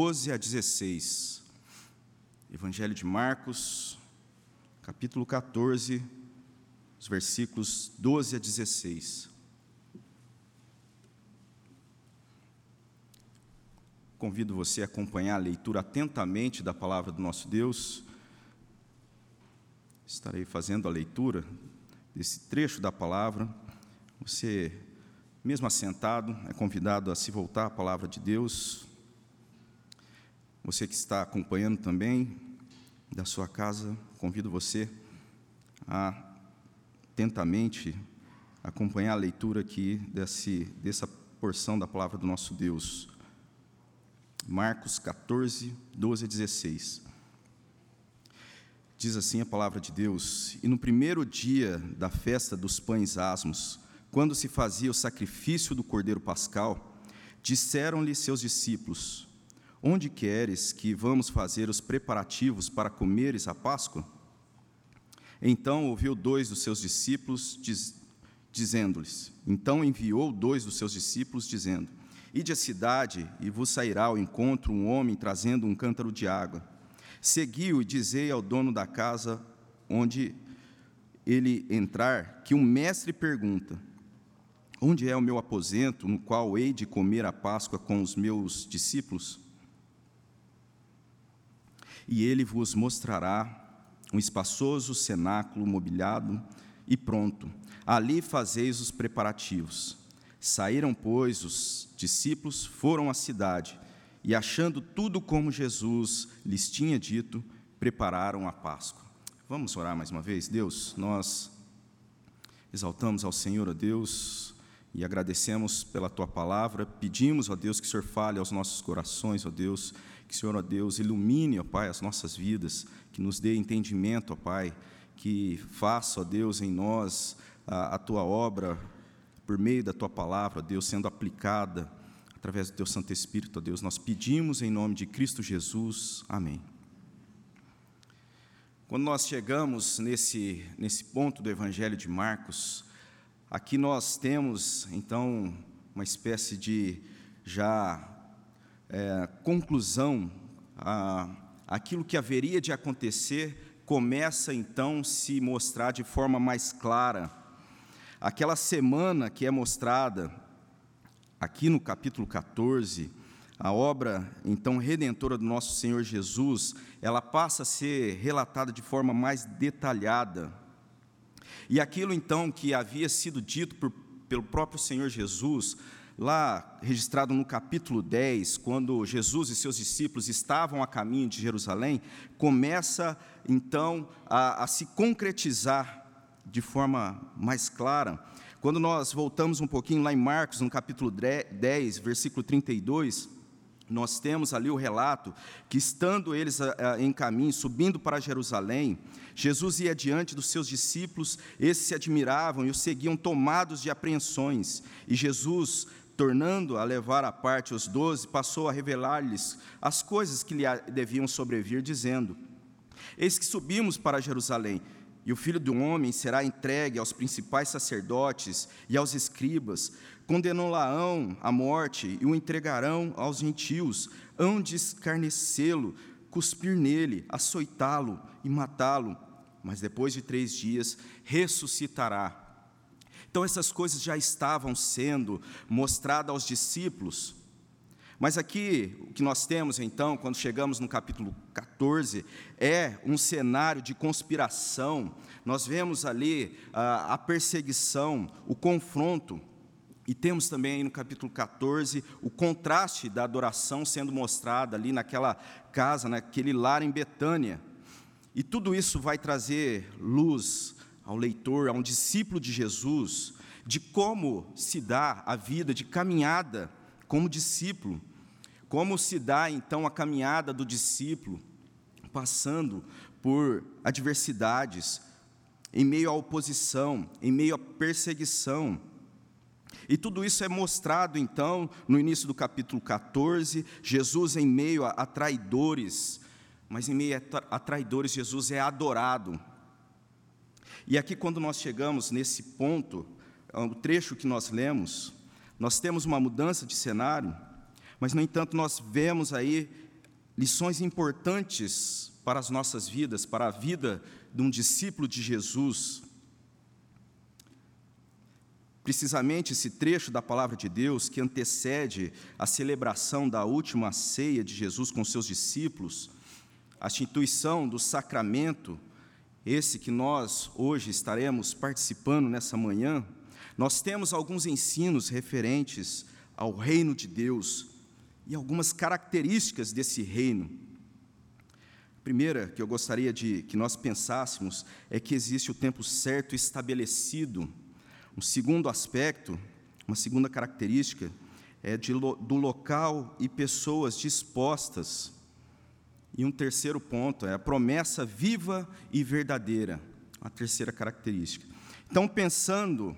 12 a 16. Evangelho de Marcos, capítulo 14, os versículos 12 a 16. Convido você a acompanhar a leitura atentamente da palavra do nosso Deus. Estarei fazendo a leitura desse trecho da palavra. Você, mesmo assentado, é convidado a se voltar à palavra de Deus, você que está acompanhando também da sua casa, convido você a atentamente acompanhar a leitura aqui desse, dessa porção da palavra do nosso Deus. Marcos 14, 12 a 16. Diz assim a palavra de Deus: E no primeiro dia da festa dos pães asmos, quando se fazia o sacrifício do cordeiro pascal, disseram-lhe seus discípulos: Onde queres que vamos fazer os preparativos para comeres a Páscoa? Então ouviu dois dos seus discípulos, diz, dizendo-lhes: Então enviou dois dos seus discípulos, dizendo: Ide à cidade, e vos sairá ao encontro um homem trazendo um cântaro de água. Seguiu e dizei ao dono da casa onde ele entrar, que o mestre pergunta: Onde é o meu aposento, no qual hei de comer a Páscoa com os meus discípulos? E ele vos mostrará um espaçoso cenáculo mobiliado e pronto. Ali fazeis os preparativos. Saíram, pois, os discípulos, foram à cidade e, achando tudo como Jesus lhes tinha dito, prepararam a Páscoa. Vamos orar mais uma vez? Deus, nós exaltamos ao Senhor, a Deus, e agradecemos pela tua palavra. Pedimos, ó Deus, que o Senhor fale aos nossos corações, ó Deus, que o Senhor, ó Deus, ilumine, ó Pai, as nossas vidas, que nos dê entendimento, ó Pai, que faça, ó Deus, em nós a, a tua obra por meio da tua palavra, ó Deus, sendo aplicada através do teu Santo Espírito, ó Deus. Nós pedimos em nome de Cristo Jesus. Amém. Quando nós chegamos nesse, nesse ponto do Evangelho de Marcos, aqui nós temos, então, uma espécie de já é, conclusão, a, aquilo que haveria de acontecer começa então se mostrar de forma mais clara. Aquela semana que é mostrada aqui no capítulo 14, a obra então redentora do nosso Senhor Jesus, ela passa a ser relatada de forma mais detalhada. E aquilo então que havia sido dito por, pelo próprio Senhor Jesus, lá registrado no capítulo 10, quando Jesus e seus discípulos estavam a caminho de Jerusalém, começa então a, a se concretizar de forma mais clara. Quando nós voltamos um pouquinho lá em Marcos, no capítulo 10, versículo 32, nós temos ali o relato que, estando eles em caminho, subindo para Jerusalém, Jesus ia diante dos seus discípulos, esses se admiravam e o seguiam tomados de apreensões, e Jesus tornando a levar à parte os doze, passou a revelar-lhes as coisas que lhe deviam sobrevir, dizendo: Eis que subimos para Jerusalém, e o filho do homem será entregue aos principais sacerdotes e aos escribas, condená-lo à morte e o entregarão aos gentios, hão de escarnecê-lo, cuspir nele, açoitá-lo e matá-lo, mas depois de três dias ressuscitará. Então, essas coisas já estavam sendo mostradas aos discípulos. Mas aqui, o que nós temos então, quando chegamos no capítulo 14, é um cenário de conspiração. Nós vemos ali a, a perseguição, o confronto. E temos também no capítulo 14 o contraste da adoração sendo mostrada ali naquela casa, naquele lar em Betânia. E tudo isso vai trazer luz ao leitor, a um discípulo de Jesus, de como se dá a vida de caminhada como discípulo, como se dá então a caminhada do discípulo, passando por adversidades, em meio à oposição, em meio à perseguição. E tudo isso é mostrado então no início do capítulo 14, Jesus em meio a, a traidores, mas em meio a traidores, Jesus é adorado. E aqui, quando nós chegamos nesse ponto, é o trecho que nós lemos, nós temos uma mudança de cenário, mas, no entanto, nós vemos aí lições importantes para as nossas vidas, para a vida de um discípulo de Jesus. Precisamente esse trecho da palavra de Deus que antecede a celebração da última ceia de Jesus com seus discípulos, a instituição do sacramento, esse que nós hoje estaremos participando nessa manhã, nós temos alguns ensinos referentes ao reino de Deus e algumas características desse reino. A primeira que eu gostaria de que nós pensássemos é que existe o tempo certo estabelecido. Um segundo aspecto, uma segunda característica, é de, do local e pessoas dispostas. E um terceiro ponto é a promessa viva e verdadeira, a terceira característica. Então, pensando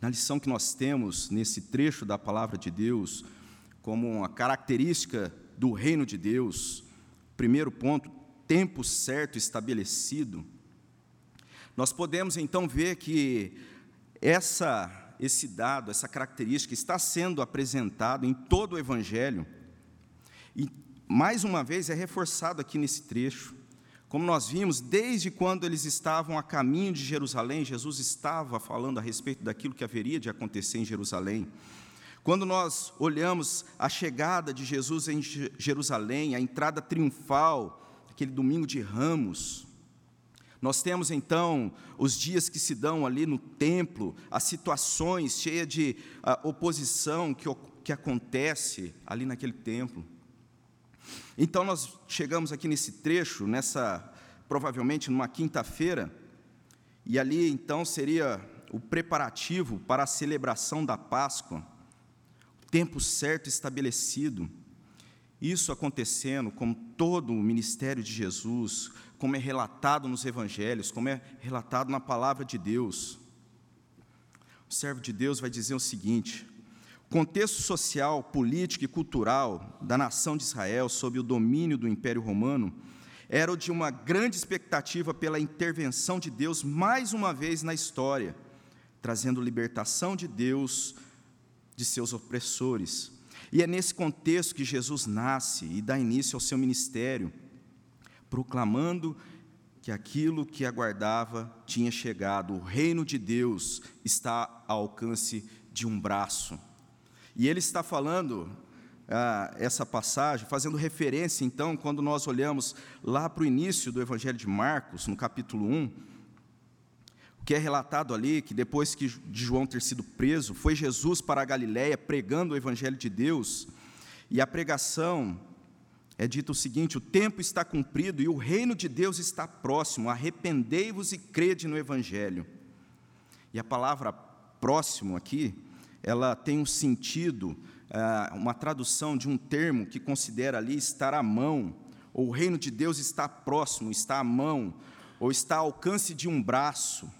na lição que nós temos nesse trecho da palavra de Deus, como uma característica do reino de Deus, primeiro ponto, tempo certo estabelecido, nós podemos então ver que essa, esse dado, essa característica está sendo apresentado em todo o Evangelho, e mais uma vez é reforçado aqui nesse trecho. Como nós vimos, desde quando eles estavam a caminho de Jerusalém, Jesus estava falando a respeito daquilo que haveria de acontecer em Jerusalém. Quando nós olhamos a chegada de Jesus em Jerusalém, a entrada triunfal, aquele domingo de ramos, nós temos então os dias que se dão ali no templo, as situações cheias de uh, oposição que, que acontece ali naquele templo. Então nós chegamos aqui nesse trecho, nessa provavelmente numa quinta-feira, e ali então seria o preparativo para a celebração da Páscoa, o tempo certo estabelecido. Isso acontecendo como todo o ministério de Jesus, como é relatado nos evangelhos, como é relatado na palavra de Deus. O servo de Deus vai dizer o seguinte: contexto social, político e cultural da nação de Israel sob o domínio do Império Romano era o de uma grande expectativa pela intervenção de Deus mais uma vez na história, trazendo libertação de Deus de seus opressores. E é nesse contexto que Jesus nasce e dá início ao seu ministério, proclamando que aquilo que aguardava tinha chegado, o reino de Deus está ao alcance de um braço. E ele está falando ah, essa passagem, fazendo referência, então, quando nós olhamos lá para o início do Evangelho de Marcos, no capítulo 1, o que é relatado ali, que depois que de João ter sido preso, foi Jesus para a Galiléia pregando o Evangelho de Deus, e a pregação é dito o seguinte: o tempo está cumprido e o reino de Deus está próximo, arrependei-vos e crede no Evangelho. E a palavra próximo aqui ela tem um sentido, é, uma tradução de um termo que considera ali estar à mão, ou o reino de Deus está próximo, está à mão, ou está ao alcance de um braço.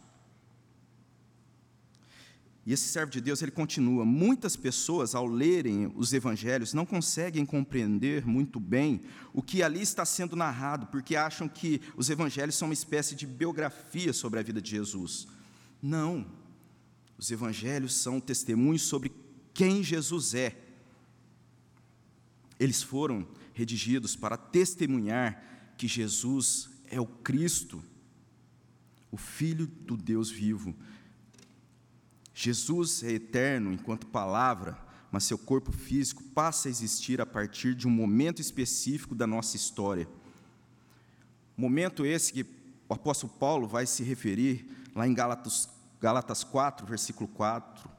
E esse servo de Deus, ele continua: muitas pessoas, ao lerem os evangelhos, não conseguem compreender muito bem o que ali está sendo narrado, porque acham que os evangelhos são uma espécie de biografia sobre a vida de Jesus. Não. Os evangelhos são testemunhos sobre quem Jesus é. Eles foram redigidos para testemunhar que Jesus é o Cristo, o Filho do Deus vivo. Jesus é eterno enquanto palavra, mas seu corpo físico passa a existir a partir de um momento específico da nossa história. Momento esse que o apóstolo Paulo vai se referir lá em Gálatas Gálatas 4, versículo 4.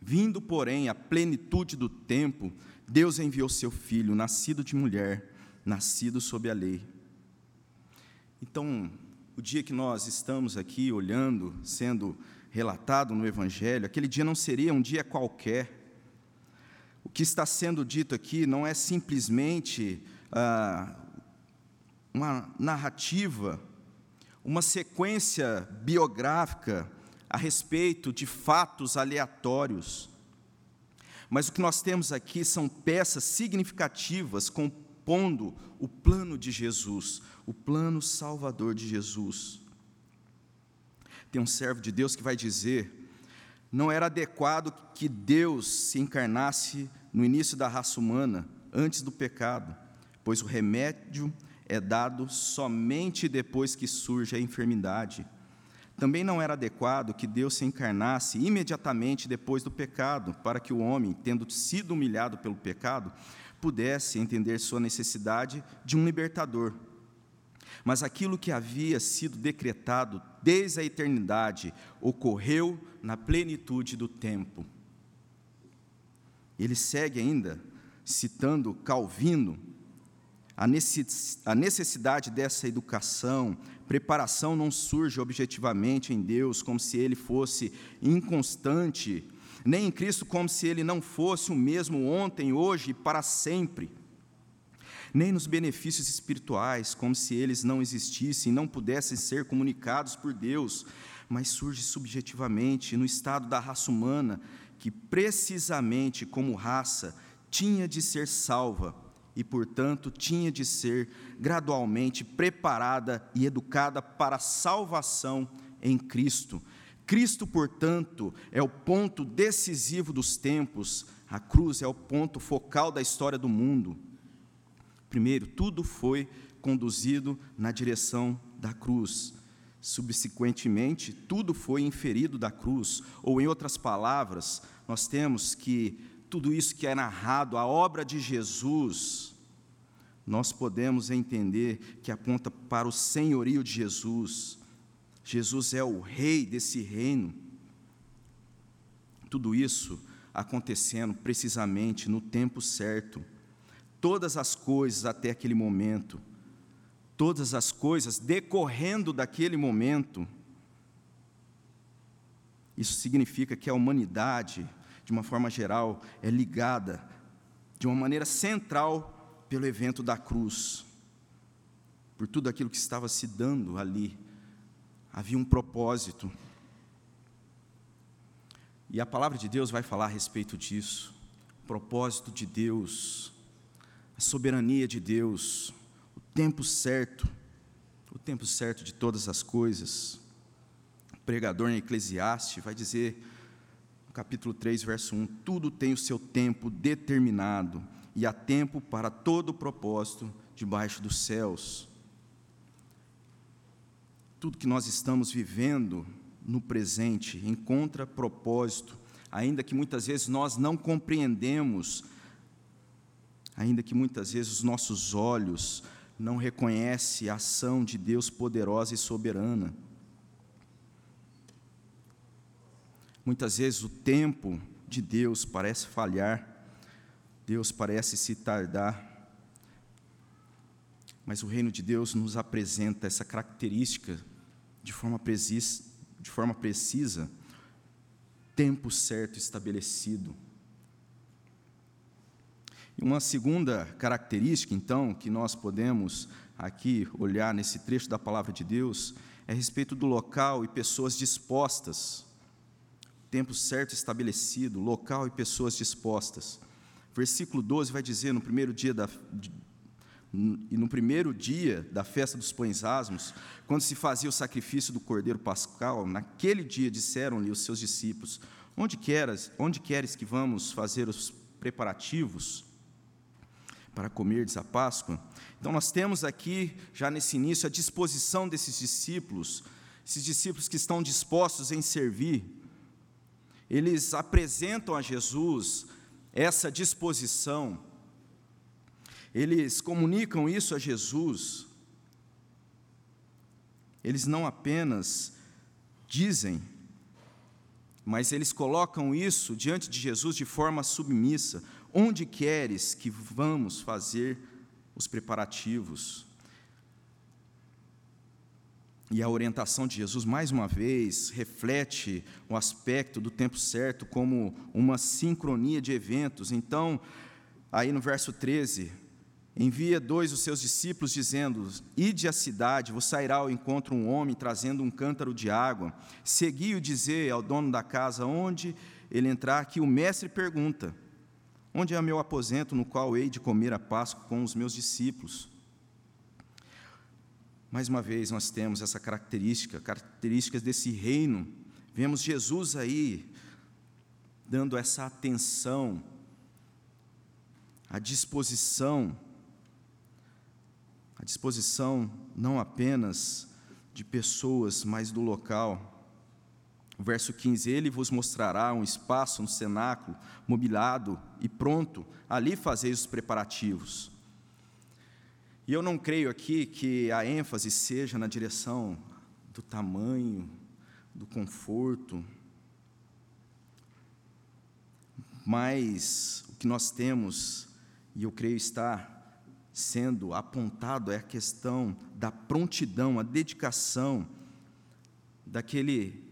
Vindo, porém, a plenitude do tempo, Deus enviou seu filho, nascido de mulher, nascido sob a lei. Então, o dia que nós estamos aqui olhando, sendo relatado no Evangelho, aquele dia não seria um dia qualquer. O que está sendo dito aqui não é simplesmente ah, uma narrativa, uma sequência biográfica a respeito de fatos aleatórios. Mas o que nós temos aqui são peças significativas compondo o plano de Jesus, o plano salvador de Jesus. Tem um servo de Deus que vai dizer: não era adequado que Deus se encarnasse no início da raça humana, antes do pecado, pois o remédio é dado somente depois que surge a enfermidade. Também não era adequado que Deus se encarnasse imediatamente depois do pecado, para que o homem, tendo sido humilhado pelo pecado, pudesse entender sua necessidade de um libertador. Mas aquilo que havia sido decretado desde a eternidade ocorreu na plenitude do tempo. Ele segue ainda, citando Calvino, a necessidade dessa educação, preparação não surge objetivamente em Deus como se ele fosse inconstante, nem em Cristo como se ele não fosse o mesmo ontem, hoje e para sempre. Nem nos benefícios espirituais, como se eles não existissem, não pudessem ser comunicados por Deus, mas surge subjetivamente no estado da raça humana, que precisamente como raça tinha de ser salva e, portanto, tinha de ser gradualmente preparada e educada para a salvação em Cristo. Cristo, portanto, é o ponto decisivo dos tempos, a cruz é o ponto focal da história do mundo. Primeiro, tudo foi conduzido na direção da cruz. Subsequentemente, tudo foi inferido da cruz, ou em outras palavras, nós temos que tudo isso que é narrado, a obra de Jesus, nós podemos entender que aponta para o senhorio de Jesus. Jesus é o rei desse reino. Tudo isso acontecendo precisamente no tempo certo. Todas as coisas até aquele momento, todas as coisas decorrendo daquele momento. Isso significa que a humanidade de uma forma geral, é ligada de uma maneira central pelo evento da cruz, por tudo aquilo que estava se dando ali. Havia um propósito. E a palavra de Deus vai falar a respeito disso. O propósito de Deus, a soberania de Deus, o tempo certo, o tempo certo de todas as coisas. O pregador em Eclesiastes vai dizer capítulo 3, verso 1: Tudo tem o seu tempo determinado, e há tempo para todo o propósito debaixo dos céus. Tudo que nós estamos vivendo no presente encontra propósito, ainda que muitas vezes nós não compreendemos, ainda que muitas vezes os nossos olhos não reconhecem a ação de Deus poderosa e soberana. Muitas vezes o tempo de Deus parece falhar, Deus parece se tardar, mas o reino de Deus nos apresenta essa característica de forma precisa, de forma precisa tempo certo estabelecido. E uma segunda característica, então, que nós podemos aqui olhar nesse trecho da palavra de Deus, é a respeito do local e pessoas dispostas tempo certo estabelecido, local e pessoas dispostas. Versículo 12 vai dizer: no primeiro dia da, e no primeiro dia da festa dos pães asmos, quando se fazia o sacrifício do cordeiro pascal, naquele dia disseram-lhe os seus discípulos: Onde queres, onde queres que vamos fazer os preparativos para comerdes a Páscoa? Então nós temos aqui já nesse início a disposição desses discípulos, esses discípulos que estão dispostos em servir eles apresentam a Jesus essa disposição, eles comunicam isso a Jesus, eles não apenas dizem, mas eles colocam isso diante de Jesus de forma submissa: onde queres que vamos fazer os preparativos? E a orientação de Jesus, mais uma vez, reflete o aspecto do tempo certo como uma sincronia de eventos. Então, aí no verso 13, envia dois dos seus discípulos, dizendo: Ide à cidade, vos sairá ao encontro um homem trazendo um cântaro de água. Segui-o dizer ao dono da casa onde ele entrar, que o mestre pergunta: Onde é meu aposento no qual hei de comer a Páscoa com os meus discípulos? Mais uma vez, nós temos essa característica, características desse reino. Vemos Jesus aí dando essa atenção, a disposição disposição não apenas de pessoas, mas do local. O verso 15: Ele vos mostrará um espaço no cenáculo, mobilado e pronto, ali fazeis os preparativos. E eu não creio aqui que a ênfase seja na direção do tamanho, do conforto, mas o que nós temos, e eu creio está sendo apontado, é a questão da prontidão, a dedicação daquele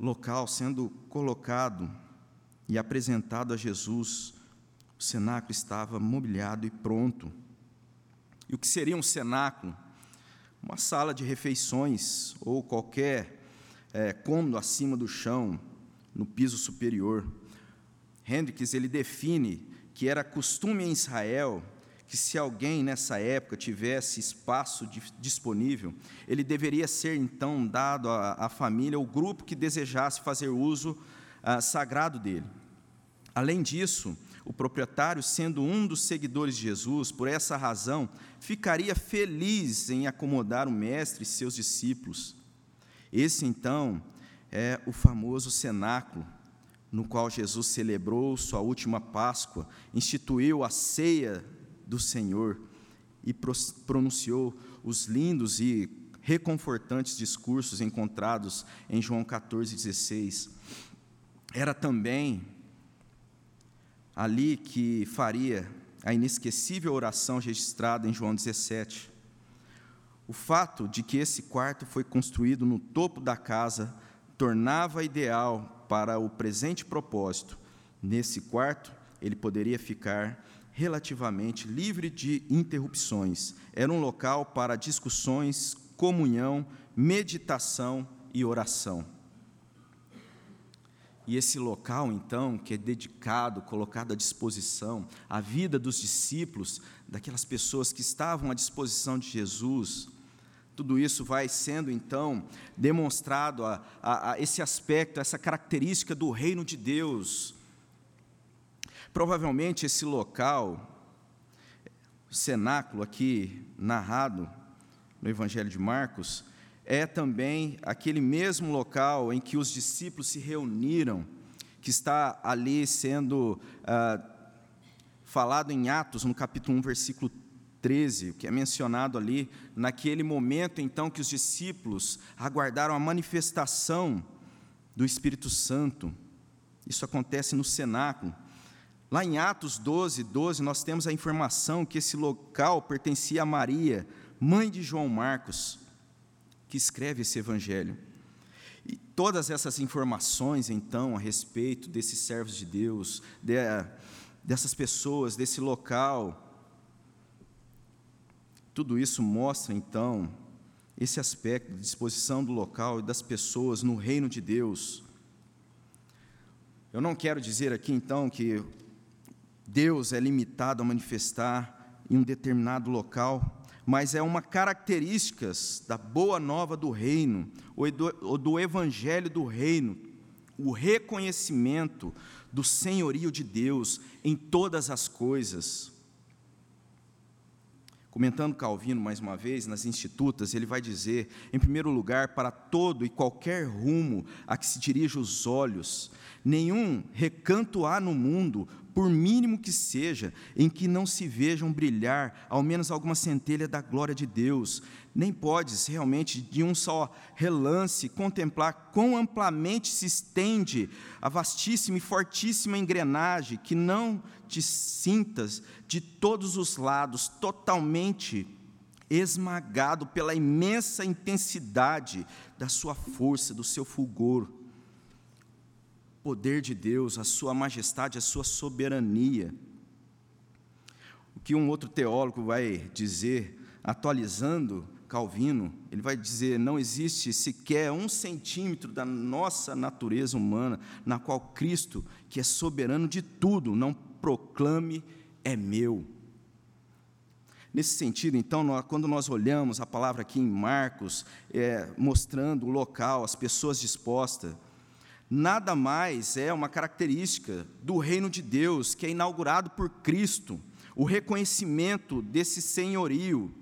local sendo colocado e apresentado a Jesus. O cenáculo estava mobiliado e pronto. E o que seria um cenáculo? Uma sala de refeições ou qualquer é, cômodo acima do chão, no piso superior. Hendricks ele define que era costume em Israel que se alguém nessa época tivesse espaço disponível, ele deveria ser então dado à, família, o grupo que desejasse fazer uso ah, sagrado dele. Além disso, o proprietário, sendo um dos seguidores de Jesus, por essa razão, ficaria feliz em acomodar o mestre e seus discípulos. Esse então é o famoso cenáculo, no qual Jesus celebrou sua última Páscoa, instituiu a ceia do Senhor e pronunciou os lindos e reconfortantes discursos encontrados em João 14,16. Era também ali que faria a inesquecível oração registrada em João 17. O fato de que esse quarto foi construído no topo da casa tornava ideal para o presente propósito. Nesse quarto, ele poderia ficar relativamente livre de interrupções. Era um local para discussões, comunhão, meditação e oração. E esse local, então, que é dedicado, colocado à disposição, a vida dos discípulos, daquelas pessoas que estavam à disposição de Jesus, tudo isso vai sendo, então, demonstrado a, a, a esse aspecto, essa característica do reino de Deus, Provavelmente esse local, cenáculo aqui narrado no Evangelho de Marcos, é também aquele mesmo local em que os discípulos se reuniram, que está ali sendo ah, falado em Atos, no capítulo 1, versículo 13, que é mencionado ali, naquele momento então que os discípulos aguardaram a manifestação do Espírito Santo. Isso acontece no cenáculo. Lá em Atos 12, 12, nós temos a informação que esse local pertencia a Maria, mãe de João Marcos, que escreve esse evangelho. E todas essas informações, então, a respeito desses servos de Deus, de, dessas pessoas, desse local, tudo isso mostra, então, esse aspecto de disposição do local e das pessoas no reino de Deus. Eu não quero dizer aqui, então, que Deus é limitado a manifestar em um determinado local, mas é uma característica da boa nova do reino, ou do, evangelho do reino, o reconhecimento do senhorio de Deus em todas as coisas. Comentando Calvino mais uma vez, nas Institutas, ele vai dizer, em primeiro lugar, para todo e qualquer rumo a que se dirija os olhos, nenhum recanto há no mundo por mínimo que seja, em que não se vejam brilhar ao menos alguma centelha da glória de Deus, nem podes realmente de um só relance contemplar quão amplamente se estende a vastíssima e fortíssima engrenagem, que não te sintas de todos os lados totalmente esmagado pela imensa intensidade da sua força, do seu fulgor poder de Deus, a sua majestade, a sua soberania. O que um outro teólogo vai dizer, atualizando Calvino, ele vai dizer: não existe sequer um centímetro da nossa natureza humana na qual Cristo, que é soberano de tudo, não proclame é meu. Nesse sentido, então, quando nós olhamos a palavra aqui em Marcos, é, mostrando o local, as pessoas dispostas, nada mais é uma característica do reino de Deus que é inaugurado por Cristo, o reconhecimento desse senhorio.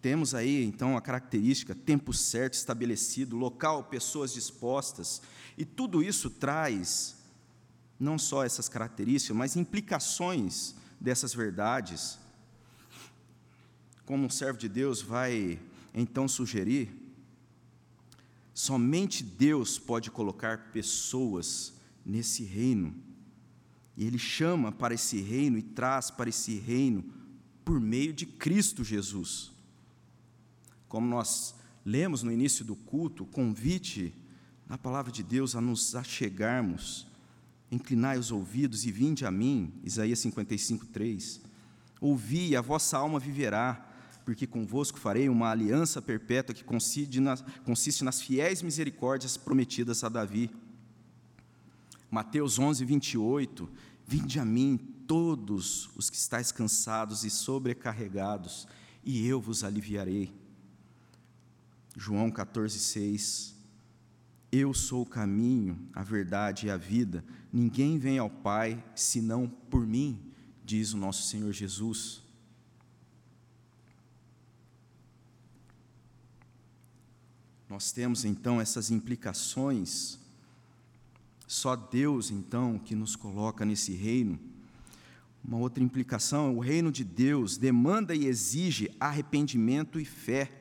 Temos aí, então, a característica, tempo certo estabelecido, local, pessoas dispostas, e tudo isso traz não só essas características, mas implicações dessas verdades. Como um servo de Deus vai então sugerir, somente Deus pode colocar pessoas nesse reino. E Ele chama para esse reino e traz para esse reino por meio de Cristo Jesus. Como nós lemos no início do culto, o convite na palavra de Deus a nos achegarmos, inclinai os ouvidos e vinde a mim, Isaías 55, 3. Ouvi a vossa alma viverá, porque convosco farei uma aliança perpétua que consiste nas, fiéis misericórdias prometidas a Davi. Mateus 11, 28. Vinde a mim todos os que estáis cansados e sobrecarregados, e eu vos aliviarei. João 14, 6. Eu sou o caminho, a verdade e a vida. Ninguém vem ao Pai senão por mim, diz o nosso Senhor Jesus. Nós temos então essas implicações. Só Deus então que nos coloca nesse reino. Uma outra implicação, o reino de Deus demanda e exige arrependimento e fé.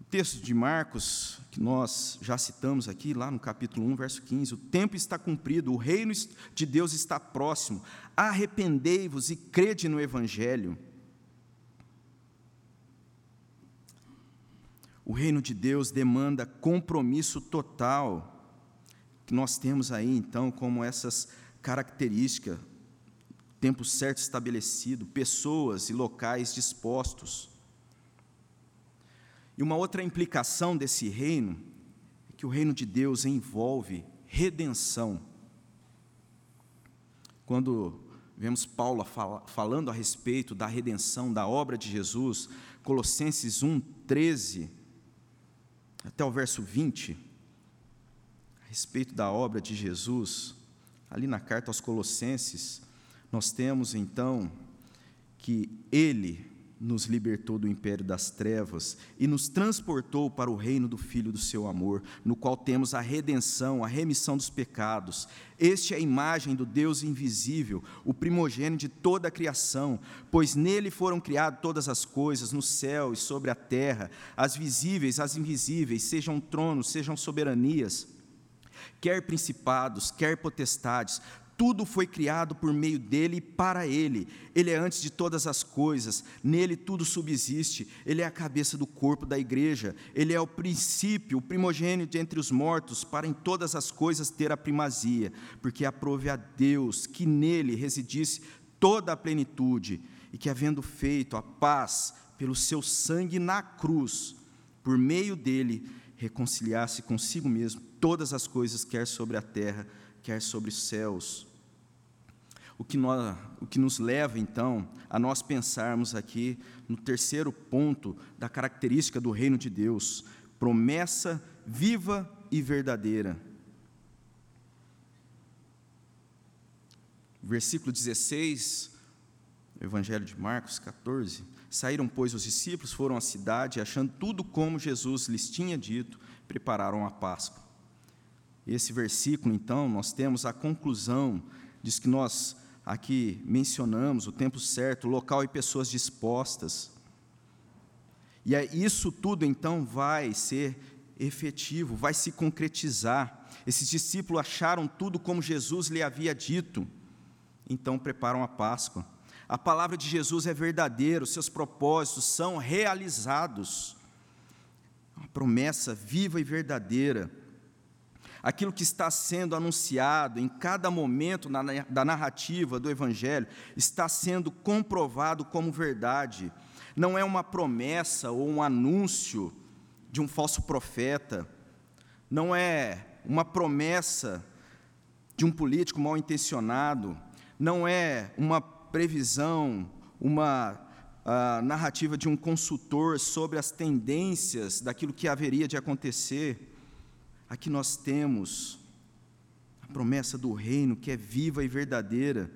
O texto de Marcos, que nós já citamos aqui, lá no capítulo 1, verso 15: O tempo está cumprido, o reino de Deus está próximo, arrependei-vos e crede no Evangelho. O reino de Deus demanda compromisso total, que nós temos aí então como essas características, tempo certo estabelecido, pessoas e locais dispostos. E uma outra implicação desse reino é que o reino de Deus envolve redenção. Quando vemos Paulo falando a respeito da redenção, da obra de Jesus, Colossenses 1, 13, até o verso 20, a respeito da obra de Jesus, ali na carta aos Colossenses, nós temos então que Ele nos libertou do império das trevas e nos transportou para o reino do Filho do seu amor, no qual temos a redenção, a remissão dos pecados. Este é a imagem do Deus invisível, o primogênito de toda a criação, pois nele foram criadas todas as coisas, no céu e sobre a terra, as visíveis, as invisíveis, sejam tronos, sejam soberanias, quer principados, quer potestades, tudo foi criado por meio dele e para ele. Ele é antes de todas as coisas, nele tudo subsiste. Ele é a cabeça do corpo da igreja. Ele é o princípio, o primogênito entre os mortos, para em todas as coisas ter a primazia, porque aprove a Deus que nele residisse toda a plenitude e que, havendo feito a paz pelo seu sangue na cruz, por meio dele, reconciliasse consigo mesmo todas as coisas, quer sobre a terra, quer sobre os céus. O que, nós, o que nos leva, então, a nós pensarmos aqui no terceiro ponto da característica do reino de Deus: promessa viva e verdadeira. Versículo 16, Evangelho de Marcos 14. Saíram, pois, os discípulos, foram à cidade, achando tudo como Jesus lhes tinha dito, prepararam a Páscoa. Esse versículo, então, nós temos a conclusão, diz que nós aqui mencionamos o tempo certo, local e pessoas dispostas. E isso tudo, então, vai ser efetivo, vai se concretizar. Esses discípulos acharam tudo como Jesus lhe havia dito, então preparam a Páscoa. A palavra de Jesus é verdadeira, os seus propósitos são realizados. Uma promessa viva e verdadeira aquilo que está sendo anunciado em cada momento da narrativa do Evangelho está sendo comprovado como verdade. Não é uma promessa ou um anúncio de um falso profeta, não é uma promessa de um político mal intencionado, não é uma previsão, uma uh, narrativa de um consultor sobre as tendências daquilo que haveria de acontecer. Aqui nós temos a promessa do reino que é viva e verdadeira.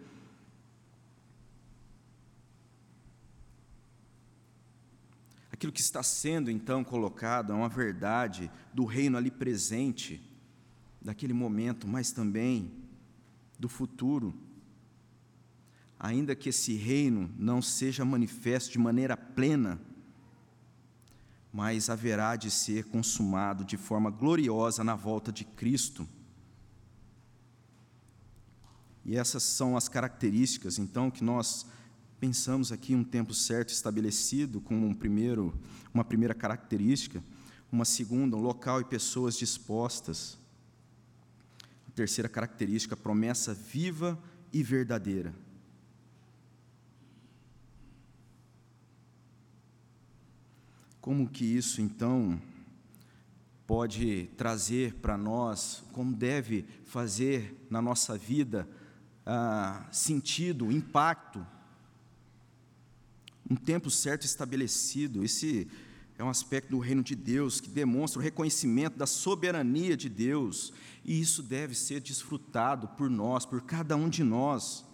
aquilo que está sendo então colocado é uma verdade do reino ali presente, daquele momento, mas também do futuro. Ainda que esse reino não seja manifesto de maneira plena, mas haverá de ser consumado de forma gloriosa na volta de Cristo. E essas são as características, então, que nós pensamos aqui um tempo certo estabelecido como um primeiro, uma primeira característica, uma segunda, um local e pessoas dispostas. A terceira característica, promessa viva e verdadeira. Como que isso, então, pode trazer para nós, como deve fazer na nossa vida ah, sentido, impacto, um tempo certo estabelecido. Esse é um aspecto do reino de Deus que demonstra o reconhecimento da soberania de Deus, e isso deve ser desfrutado por nós, por cada um de nós.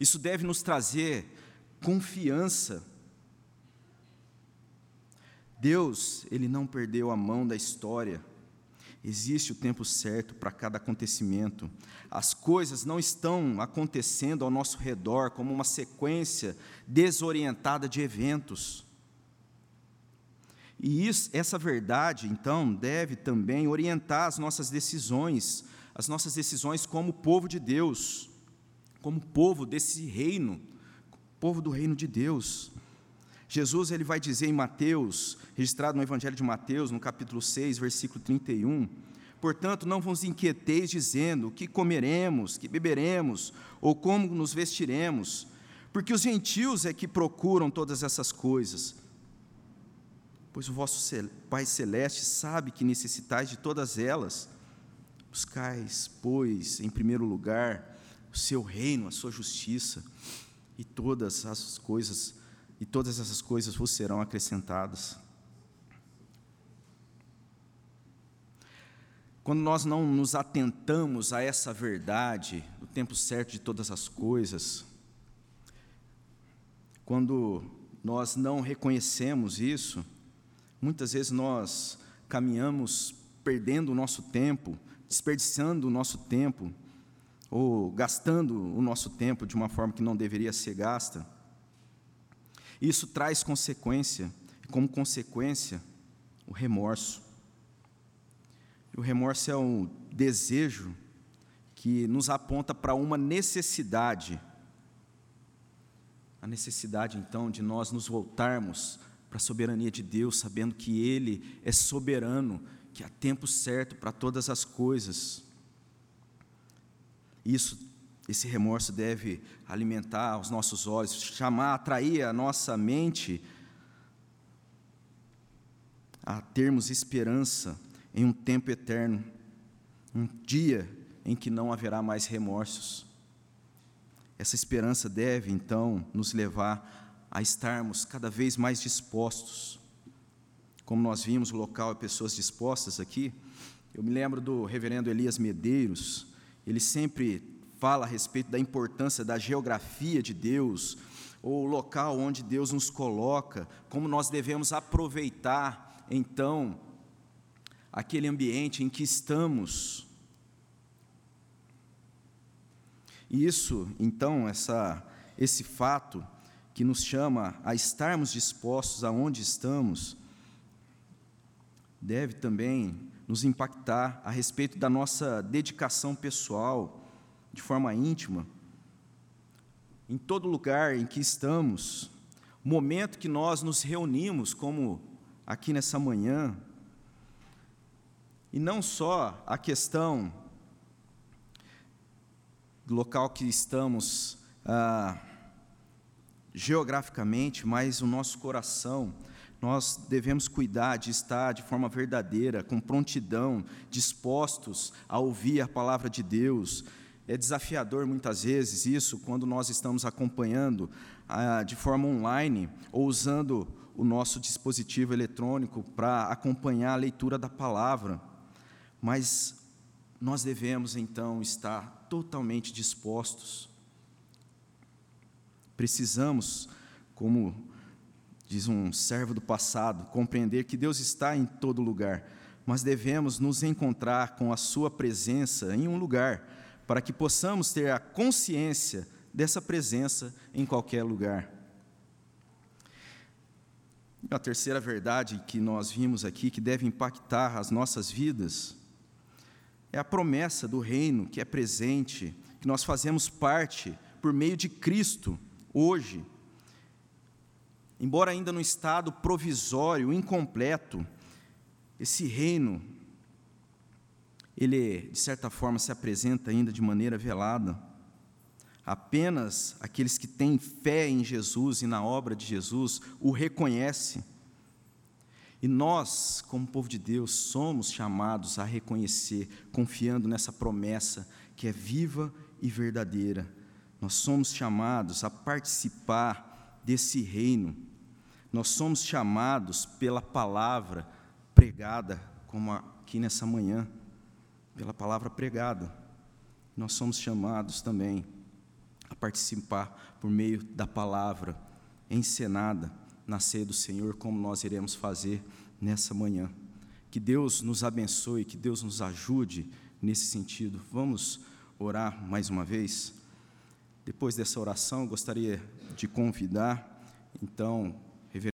Isso deve nos trazer confiança Deus, ele não perdeu a mão da história. Existe o tempo certo para cada acontecimento. As coisas não estão acontecendo ao nosso redor como uma sequência desorientada de eventos. E isso, essa verdade, então, deve também orientar as nossas decisões, as nossas decisões como povo de Deus, como povo desse reino, povo do reino de Deus. Jesus ele vai dizer em Mateus, registrado no Evangelho de Mateus, no capítulo 6, versículo 31, Portanto, não vos inquieteis dizendo que comeremos, que beberemos, ou como nos vestiremos, porque os gentios é que procuram todas essas coisas. Pois o vosso Pai Celeste sabe que necessitais de todas elas. Buscais, pois, em primeiro lugar, o seu reino, a sua justiça, e todas as coisas e todas essas coisas vos serão acrescentadas. Quando nós não nos atentamos a essa verdade, o tempo certo de todas as coisas, quando nós não reconhecemos isso, muitas vezes nós caminhamos perdendo o nosso tempo, desperdiçando o nosso tempo, ou gastando o nosso tempo de uma forma que não deveria ser gasta. Isso traz consequência, e como consequência, o remorso. E o remorso é um desejo que nos aponta para uma necessidade. A necessidade, então, de nós nos voltarmos para a soberania de Deus, sabendo que Ele é soberano, que há tempo certo para todas as coisas. Isso esse remorso deve alimentar os nossos olhos, chamar, atrair a nossa mente a termos esperança em um tempo eterno, um dia em que não haverá mais remorsos. Essa esperança deve, então, nos levar a estarmos cada vez mais dispostos. Como nós vimos o local e pessoas dispostas aqui, eu me lembro do reverendo Elias Medeiros, ele sempre fala a respeito da importância da geografia de Deus, ou o local onde Deus nos coloca, como nós devemos aproveitar, então, aquele ambiente em que estamos. E isso, então, essa, esse fato que nos chama a estarmos dispostos aonde estamos, deve também nos impactar a respeito da nossa dedicação pessoal, de forma íntima, em todo lugar em que estamos, momento que nós nos reunimos, como aqui nessa manhã, e não só a questão do local que estamos ah, geograficamente, mas o nosso coração, nós devemos cuidar de estar de forma verdadeira, com prontidão, dispostos a ouvir a palavra de Deus, é desafiador muitas vezes isso quando nós estamos acompanhando ah, de forma online ou usando o nosso dispositivo eletrônico para acompanhar a leitura da palavra. Mas nós devemos então estar totalmente dispostos. Precisamos, como diz um servo do passado, compreender que Deus está em todo lugar, mas devemos nos encontrar com a Sua presença em um lugar, para que possamos ter a consciência dessa presença em qualquer lugar. A terceira verdade que nós vimos aqui, que deve impactar as nossas vidas, é a promessa do reino que é presente, que nós fazemos parte por meio de Cristo hoje. Embora ainda no estado provisório, incompleto, esse reino, ele, de certa forma, se apresenta ainda de maneira velada. Apenas aqueles que têm fé em Jesus e na obra de Jesus o reconhecem. E nós, como povo de Deus, somos chamados a reconhecer, confiando nessa promessa que é viva e verdadeira. Nós somos chamados a participar desse reino. Nós somos chamados pela palavra pregada, como aqui nessa manhã, pela palavra pregada. Nós somos chamados também a participar por meio da palavra encenada na ceia do Senhor, como nós iremos fazer nessa manhã. Que Deus nos abençoe, que Deus nos ajude nesse sentido. Vamos orar mais uma vez? Depois dessa oração, gostaria de convidar, então,